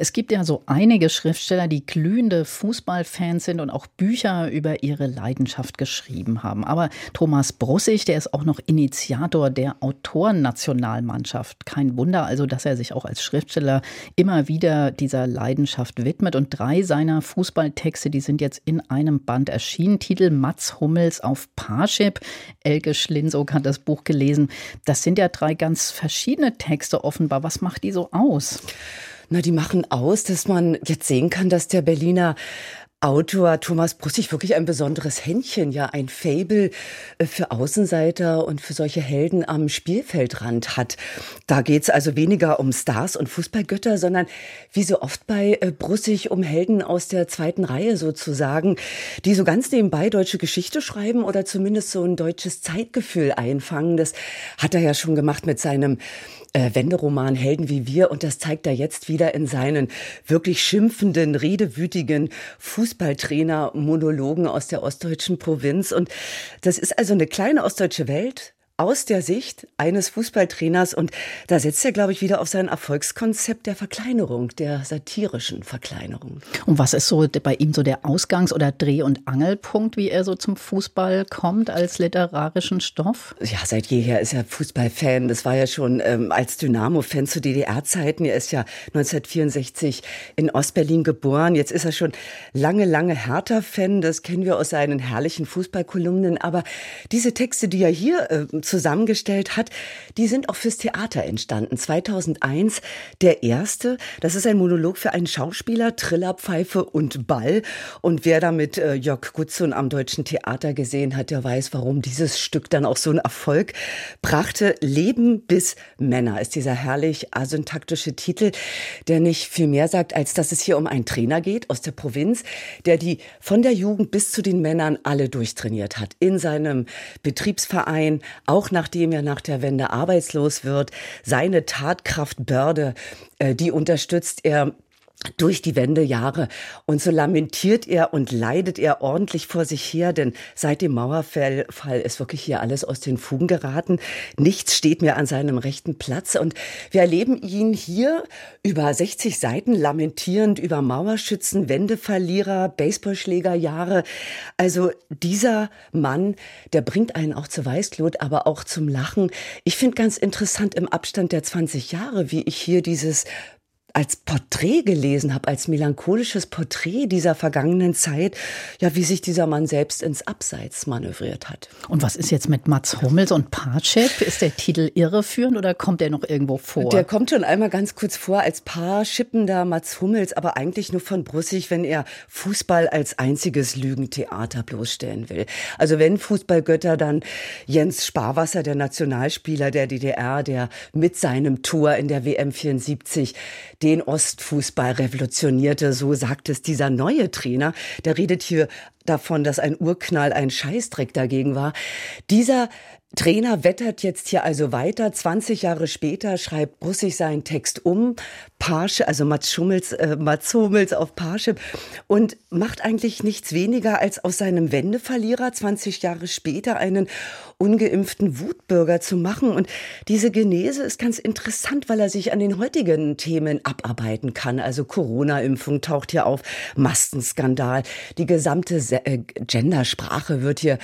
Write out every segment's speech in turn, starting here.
es gibt ja so einige Schriftsteller, die glühende Fußballfans sind und auch Bücher über ihre Leidenschaft geschrieben haben. Aber Thomas Brussig, der ist auch noch Initiator der Autorennationalmannschaft. Kein Wunder also, dass er sich auch als Schriftsteller immer wieder dieser Leidenschaft widmet. Und drei seiner Fußballtexte, die sind jetzt in einem Band erschienen. Titel Mats Hummels auf Parship. Elke Schlinsock hat das Buch gelesen. Das sind ja drei ganz verschiedene Texte offenbar. Was macht die so aus? Na, die machen aus, dass man jetzt sehen kann, dass der Berliner Autor Thomas Brussig wirklich ein besonderes Händchen, ja ein Fable äh, für Außenseiter und für solche Helden am Spielfeldrand hat. Da geht's also weniger um Stars und Fußballgötter, sondern wie so oft bei äh, Brussig um Helden aus der zweiten Reihe sozusagen, die so ganz nebenbei deutsche Geschichte schreiben oder zumindest so ein deutsches Zeitgefühl einfangen. Das hat er ja schon gemacht mit seinem äh, Wenderoman Helden wie wir und das zeigt er jetzt wieder in seinen wirklich schimpfenden, redewütigen Fußballtrainer-Monologen aus der ostdeutschen Provinz. Und das ist also eine kleine ostdeutsche Welt, aus der Sicht eines Fußballtrainers. Und da setzt er, glaube ich, wieder auf sein Erfolgskonzept der Verkleinerung, der satirischen Verkleinerung. Und was ist so bei ihm so der Ausgangs- oder Dreh- und Angelpunkt, wie er so zum Fußball kommt als literarischen Stoff? Ja, seit jeher ist er Fußballfan. Das war ja schon ähm, als Dynamo-Fan zu DDR-Zeiten. Er ist ja 1964 in Ostberlin geboren. Jetzt ist er schon lange, lange Hertha-Fan. Das kennen wir aus seinen herrlichen Fußballkolumnen. Aber diese Texte, die er hier äh, zusammengestellt hat, die sind auch fürs Theater entstanden. 2001 der erste. Das ist ein Monolog für einen Schauspieler, Trillerpfeife und Ball. Und wer da mit äh, Jörg Gutzun am Deutschen Theater gesehen hat, der weiß, warum dieses Stück dann auch so einen Erfolg brachte. Leben bis Männer ist dieser herrlich asyntaktische Titel, der nicht viel mehr sagt, als dass es hier um einen Trainer geht aus der Provinz, der die von der Jugend bis zu den Männern alle durchtrainiert hat. In seinem Betriebsverein, auch auch nachdem er nach der Wende arbeitslos wird, seine Tatkraftbörde, äh, die unterstützt er durch die Wendejahre. Und so lamentiert er und leidet er ordentlich vor sich her, denn seit dem Mauerfall ist wirklich hier alles aus den Fugen geraten. Nichts steht mehr an seinem rechten Platz. Und wir erleben ihn hier über 60 Seiten lamentierend über Mauerschützen, Wendeverlierer, Baseballschlägerjahre. Also dieser Mann, der bringt einen auch zur Weißglut, aber auch zum Lachen. Ich finde ganz interessant im Abstand der 20 Jahre, wie ich hier dieses als Porträt gelesen habe, als melancholisches Porträt dieser vergangenen Zeit, ja, wie sich dieser Mann selbst ins Abseits manövriert hat. Und was ist jetzt mit Mats Hummels und Parship? Ist der Titel irreführend oder kommt er noch irgendwo vor? Der kommt schon einmal ganz kurz vor als Paarschippender Mats Hummels, aber eigentlich nur von Brussig, wenn er Fußball als einziges Lügentheater bloßstellen will. Also wenn Fußballgötter, dann Jens Sparwasser, der Nationalspieler der DDR, der mit seinem Tor in der WM 74 den Ostfußball revolutionierte. So sagt es dieser neue Trainer. Der redet hier davon, dass ein Urknall ein Scheißdreck dagegen war. Dieser Trainer wettert jetzt hier also weiter. 20 Jahre später schreibt Brussig seinen Text um, Parship, also Mats, Schummels, äh, Mats Hummels auf Parship und macht eigentlich nichts weniger als aus seinem Wendeverlierer 20 Jahre später einen ungeimpften Wutbürger zu machen. Und diese Genese ist ganz interessant, weil er sich an den heutigen Themen abarbeiten kann. Also Corona-Impfung taucht hier auf, Mastenskandal, die gesamte äh, Gendersprache wird hier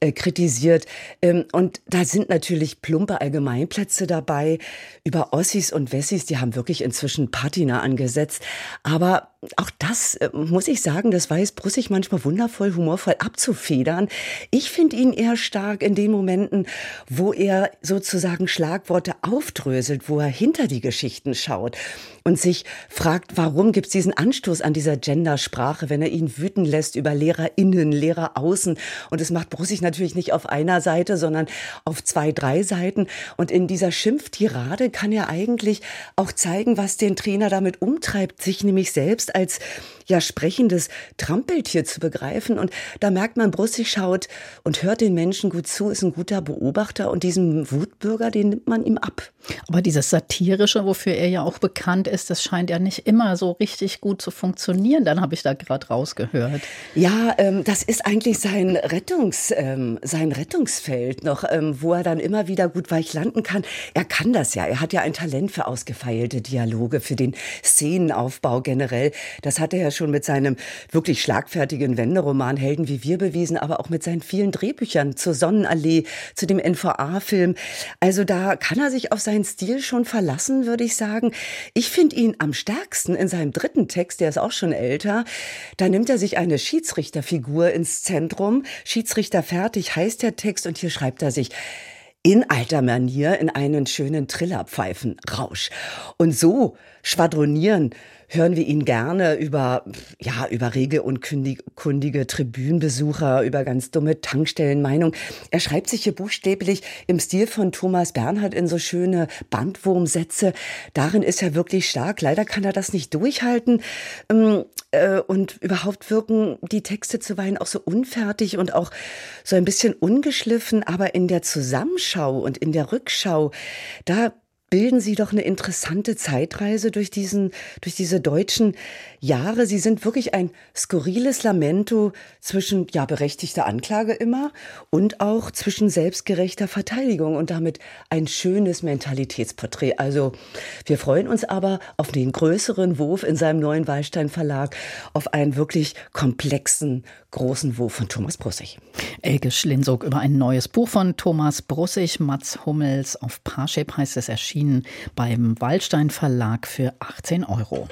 äh, kritisiert. Ähm, und da sind natürlich plumpe Allgemeinplätze dabei über Ossis und Wessis, die haben wirklich inzwischen Patina angesetzt. Aber auch das äh, muss ich sagen, das weiß Brussig manchmal wundervoll, humorvoll abzufedern. Ich finde ihn eher stark in den Momenten, wo er sozusagen Schlagworte aufdröselt, wo er hinter die Geschichten schaut und sich fragt, warum gibt es diesen Anstoß an dieser Gendersprache, wenn er ihn wüten lässt über LehrerInnen, Lehrer außen. Und es macht Brussig natürlich nicht auf einer Seite, sondern auf zwei, drei Seiten. Und in dieser Schimpftirade kann er eigentlich auch zeigen, was den Trainer damit umtreibt, sich nämlich selbst als ja sprechendes Trampeltier zu begreifen. Und da merkt man, Brussig schaut und hört den Menschen gut zu, ist ein guter Beobachter und diesen Wutbürger, den nimmt man ihm ab. Aber dieses Satirische, wofür er ja auch bekannt ist, das scheint ja nicht immer so richtig gut zu funktionieren. Dann habe ich da gerade rausgehört. Ja, ähm, das ist eigentlich sein Rettungs, ähm, sein Rettungsfeld noch, ähm, wo er dann immer wieder gut weich landen kann. Er kann das ja. Er hat ja ein Talent für ausgefeilte Dialoge, für den Szenenaufbau generell. Das hat er ja schon mit seinem wirklich schlagfertigen Wenderoman Helden wie wir bewiesen, aber auch mit seinen vielen Drehbüchern zur Sonnenallee, zu dem NVA-Film. Also da kann er sich auf seinen Stil schon verlassen, würde ich sagen. Ich finde ihn am stärksten in seinem dritten Text, der ist auch schon älter. Da nimmt er sich eine Schiedsrichterfigur ins Zentrum. Schiedsrichter fertig heißt der Text und hier schreibt er sich, in alter Manier in einen schönen Trillerpfeifenrausch. Und so schwadronieren hören wir ihn gerne über, ja, über regelunkundige Tribünenbesucher, über ganz dumme Tankstellenmeinung. Er schreibt sich hier buchstäblich im Stil von Thomas Bernhard in so schöne Bandwurmsätze. Darin ist er wirklich stark. Leider kann er das nicht durchhalten. Ähm, äh, und überhaupt wirken die Texte zuweilen auch so unfertig und auch so ein bisschen ungeschliffen. Aber in der Zusammenschau und in der Rückschau, da bilden Sie doch eine interessante Zeitreise durch diesen, durch diese deutschen Jahre. Sie sind wirklich ein skurriles Lamento zwischen, ja, berechtigter Anklage immer und auch zwischen selbstgerechter Verteidigung und damit ein schönes Mentalitätsporträt. Also, wir freuen uns aber auf den größeren Wurf in seinem neuen Wallstein Verlag, auf einen wirklich komplexen, großen Wurf von Thomas Brussig. Elke Schlinsog über ein neues Buch von Thomas Brussig, Mats Hummels auf Parship heißt es erschienen beim Waldstein Verlag für 18 Euro.